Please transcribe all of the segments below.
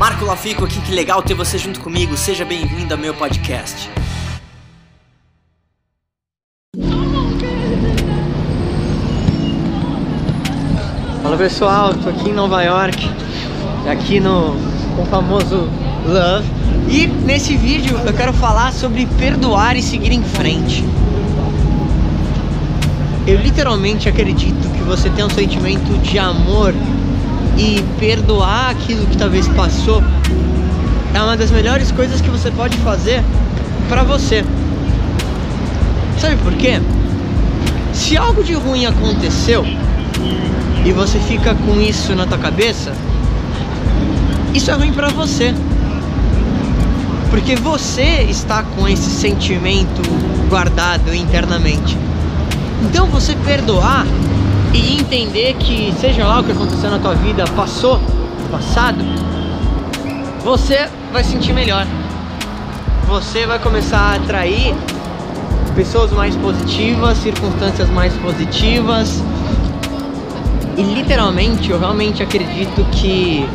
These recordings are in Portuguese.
Marco Lafico aqui, que legal ter você junto comigo. Seja bem-vindo ao meu podcast. Fala pessoal, tô aqui em Nova York, aqui no, no famoso Love. E nesse vídeo eu quero falar sobre perdoar e seguir em frente. Eu literalmente acredito que você tem um sentimento de amor e perdoar aquilo que talvez passou é uma das melhores coisas que você pode fazer para você. Sabe por quê? Se algo de ruim aconteceu e você fica com isso na tua cabeça, isso é ruim para você. Porque você está com esse sentimento guardado internamente. Então você perdoar e entender que seja lá o que aconteceu na tua vida, passou, passado, você vai sentir melhor. Você vai começar a atrair pessoas mais positivas, circunstâncias mais positivas. E literalmente eu realmente acredito que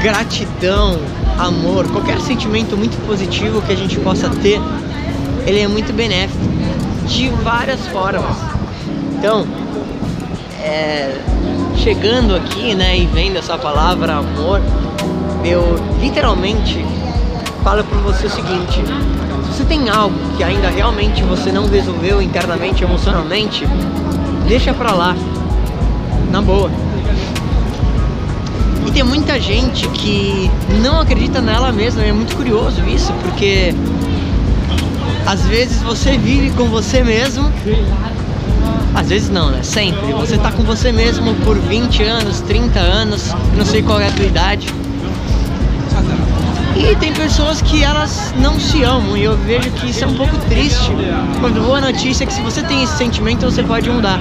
gratidão, amor, qualquer sentimento muito positivo que a gente possa ter, ele é muito benéfico de várias formas. Então, é, chegando aqui, né, e vendo essa palavra amor, eu literalmente falo para você o seguinte: se você tem algo que ainda realmente você não resolveu internamente, emocionalmente, deixa pra lá, na boa. E tem muita gente que não acredita nela mesma, é muito curioso isso, porque às vezes você vive com você mesmo. Às vezes não, né? Sempre. Você tá com você mesmo por 20 anos, 30 anos, não sei qual é a tua idade. E tem pessoas que elas não se amam e eu vejo que isso é um pouco triste. Quando boa notícia é que se você tem esse sentimento, você pode mudar.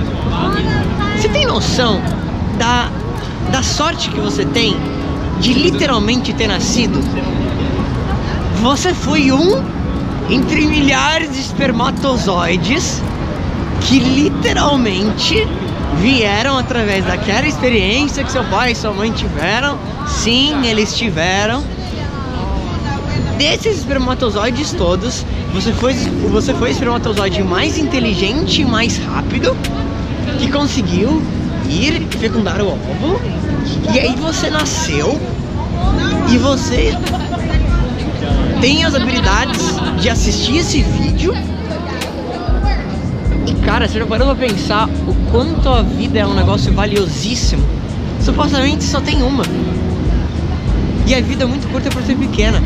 Você tem noção da, da sorte que você tem de literalmente ter nascido? Você foi um entre milhares de espermatozoides que literalmente vieram através daquela experiência que seu pai e sua mãe tiveram. Sim, eles tiveram. Desses espermatozoides todos, você foi, você foi o espermatozoide mais inteligente e mais rápido que conseguiu ir fecundar o óvulo. E aí você nasceu e você tem as habilidades de assistir esse vídeo. Cara, você já parou pra pensar o quanto a vida é um negócio valiosíssimo? Supostamente só tem uma. E a vida é muito curta por ser pequena.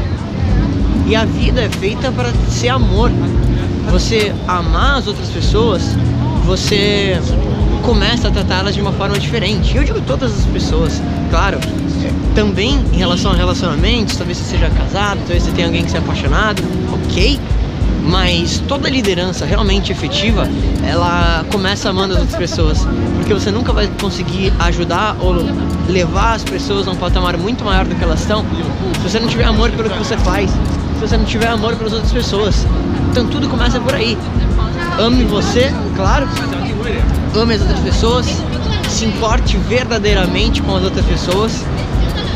E a vida é feita para ser amor. Você amar as outras pessoas, você começa a tratá-las de uma forma diferente. Eu digo todas as pessoas, claro. Também em relação a relacionamentos, talvez você seja casado, talvez você tenha alguém que seja apaixonado, ok. Mas toda liderança realmente efetiva, ela começa amando as outras pessoas. Porque você nunca vai conseguir ajudar ou levar as pessoas a um patamar muito maior do que elas estão se você não tiver amor pelo que você faz, se você não tiver amor pelas outras pessoas. Então tudo começa por aí. Ame você, claro. Ame as outras pessoas. Se importe verdadeiramente com as outras pessoas.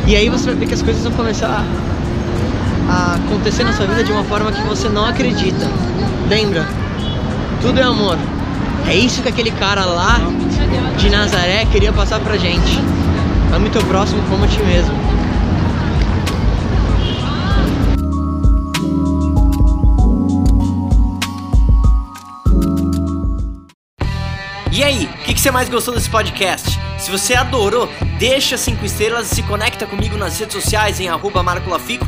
E aí você vai ver que as coisas vão começar acontecer na sua vida de uma forma que você não acredita. Lembra? Tudo é amor. É isso que aquele cara lá de Nazaré queria passar pra gente. Ame teu próximo como a ti mesmo. E aí, o que, que você mais gostou desse podcast? Se você adorou, deixa 5 estrelas e se conecta comigo nas redes sociais em arroba Marco Lafico